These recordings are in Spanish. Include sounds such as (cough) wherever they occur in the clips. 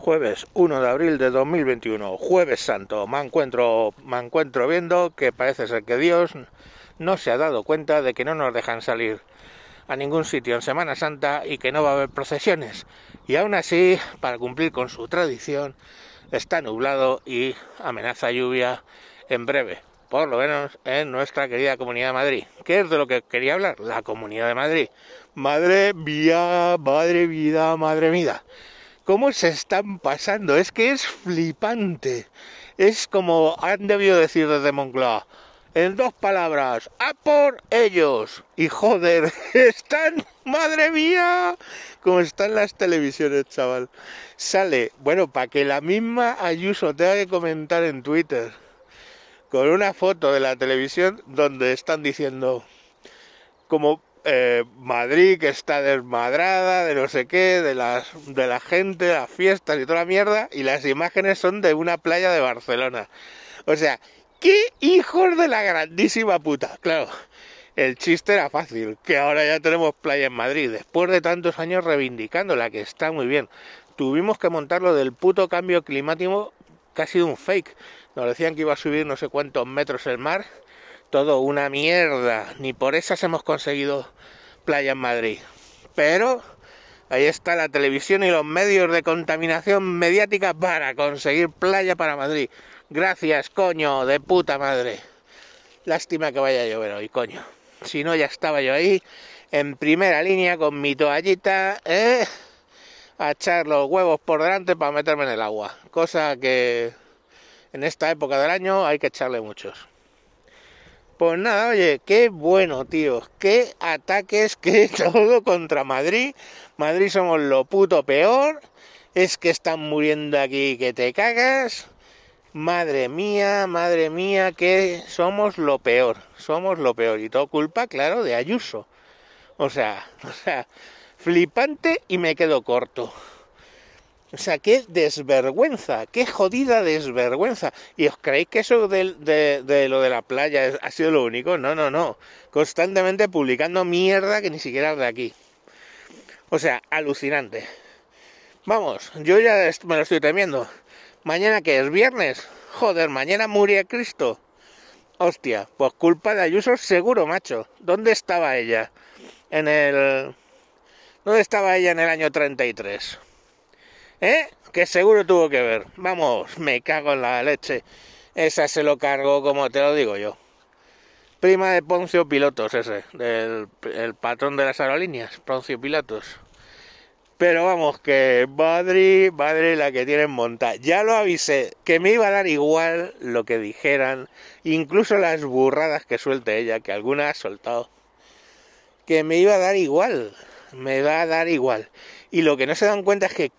Jueves 1 de abril de 2021, jueves santo. Me encuentro, me encuentro viendo que parece ser que Dios no se ha dado cuenta de que no nos dejan salir a ningún sitio en Semana Santa y que no va a haber procesiones. Y aún así, para cumplir con su tradición, está nublado y amenaza lluvia en breve, por lo menos en nuestra querida Comunidad de Madrid. ¿Qué es de lo que quería hablar? La Comunidad de Madrid. Madre mía, madre vida, madre mía cómo se están pasando. Es que es flipante. Es como han debido decir desde Moncloa. En dos palabras, a por ellos. Y joder, (laughs) están, madre mía, como están las televisiones, chaval. Sale, bueno, para que la misma Ayuso tenga que comentar en Twitter con una foto de la televisión donde están diciendo como eh, Madrid que está desmadrada, de no sé qué, de, las, de la gente, de las fiestas y toda la mierda, y las imágenes son de una playa de Barcelona. O sea, ¡qué hijos de la grandísima puta! Claro, el chiste era fácil, que ahora ya tenemos playa en Madrid, después de tantos años reivindicándola, que está muy bien. Tuvimos que montarlo del puto cambio climático, que ha sido un fake. Nos decían que iba a subir no sé cuántos metros el mar, todo una mierda. Ni por esas hemos conseguido playa en Madrid. Pero ahí está la televisión y los medios de contaminación mediática para conseguir playa para Madrid. Gracias, coño, de puta madre. Lástima que vaya a llover hoy, coño. Si no, ya estaba yo ahí, en primera línea, con mi toallita, ¿eh? a echar los huevos por delante para meterme en el agua. Cosa que en esta época del año hay que echarle muchos. Pues nada, oye, qué bueno, tío. Qué ataques, qué (laughs) todo contra Madrid. Madrid somos lo puto peor. Es que están muriendo aquí que te cagas. Madre mía, madre mía, que somos lo peor. Somos lo peor. Y todo culpa, claro, de Ayuso. O sea, (laughs) o sea, flipante y me quedo corto. O sea, qué desvergüenza, qué jodida desvergüenza. ¿Y os creéis que eso de, lo de la playa ha sido lo único? No, no, no. Constantemente publicando mierda que ni siquiera es de aquí. O sea, alucinante. Vamos, yo ya me lo estoy temiendo. Mañana que es viernes. Joder, mañana muere Cristo. Hostia, pues culpa de Ayuso seguro, macho. ¿Dónde estaba ella? En el... ¿Dónde estaba ella en el año 33? ¿Eh? Que seguro tuvo que ver. Vamos, me cago en la leche. Esa se lo cargo como te lo digo yo. Prima de Poncio Pilotos, ese, el patrón de las aerolíneas, Poncio Pilotos. Pero vamos, que madre, madre la que tienen monta. Ya lo avisé, que me iba a dar igual lo que dijeran, incluso las burradas que suelte ella, que alguna ha soltado. Que me iba a dar igual, me va a dar igual. Y lo que no se dan cuenta es que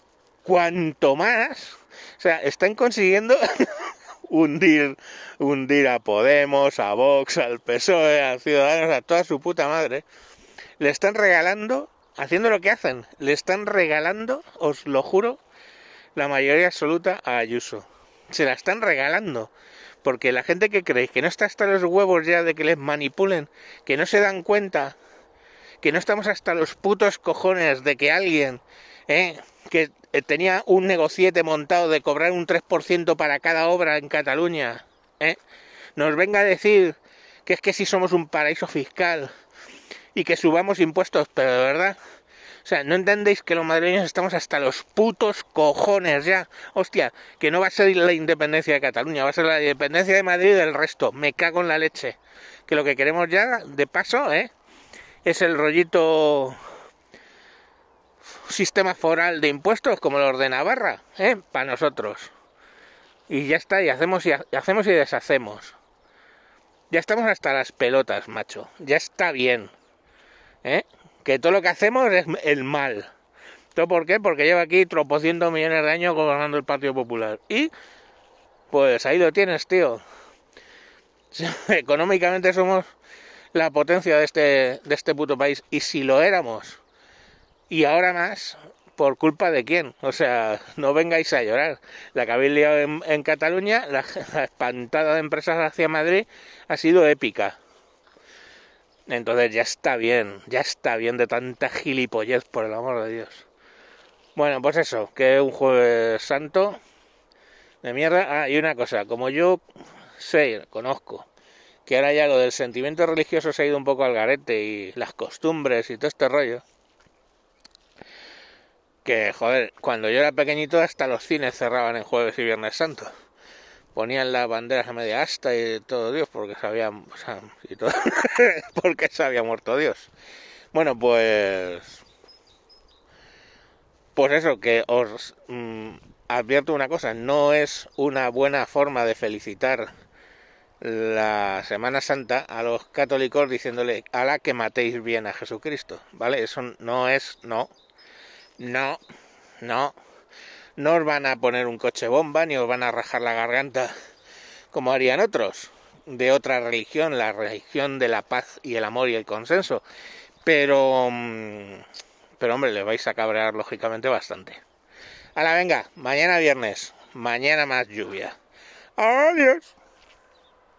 cuanto más, o sea, están consiguiendo (laughs) hundir, hundir a Podemos, a Vox, al PSOE, a Ciudadanos, a toda su puta madre. Le están regalando, haciendo lo que hacen, le están regalando, os lo juro, la mayoría absoluta a Ayuso. Se la están regalando. Porque la gente que cree que no está hasta los huevos ya de que les manipulen, que no se dan cuenta, que no estamos hasta los putos cojones de que alguien, ¿eh? que eh, tenía un negociete montado de cobrar un 3% para cada obra en Cataluña, ¿eh? nos venga a decir que es que si somos un paraíso fiscal y que subamos impuestos, pero de verdad, o sea, ¿no entendéis que los madrileños estamos hasta los putos cojones ya? Hostia, que no va a ser la independencia de Cataluña, va a ser la independencia de Madrid y del resto. Me cago en la leche. Que lo que queremos ya, de paso, ¿eh? Es el rollito sistema foral de impuestos como los de Navarra, ¿eh? para nosotros. Y ya está, y hacemos y, hacemos y deshacemos. Ya estamos hasta las pelotas, macho. Ya está bien. ¿eh? Que todo lo que hacemos es el mal. ¿Todo por qué? Porque lleva aquí tropocientos millones de años gobernando el Partido Popular. Y, pues ahí lo tienes, tío. (laughs) Económicamente somos la potencia de este, de este puto país. Y si lo éramos y ahora más, ¿por culpa de quién? O sea, no vengáis a llorar. La que habéis liado en, Cataluña, (laughs) la, espantada de empresas hacia Madrid ha sido épica. Entonces ya está bien, ya está bien de tanta gilipollez, por el amor de Dios. Bueno, pues eso, que es un jueves santo de mierda. Ah, y una cosa, como yo sé, conozco, que ahora ya lo del sentimiento religioso se ha ido un poco al garete y las costumbres y todo este rollo. Que, joder, cuando yo era pequeñito hasta los cines cerraban en jueves y viernes santo. Ponían las banderas a media asta y todo Dios porque se (laughs) porque se había muerto Dios. Bueno, pues... Pues eso, que os mm, advierto una cosa, no es una buena forma de felicitar la Semana Santa a los católicos diciéndole a la que matéis bien a Jesucristo, ¿vale? Eso no es, no, no, no, no os van a poner un coche bomba ni os van a rajar la garganta como harían otros de otra religión, la religión de la paz y el amor y el consenso, pero, mm, pero hombre, le vais a cabrear lógicamente bastante. la venga, mañana viernes, mañana más lluvia. Adiós.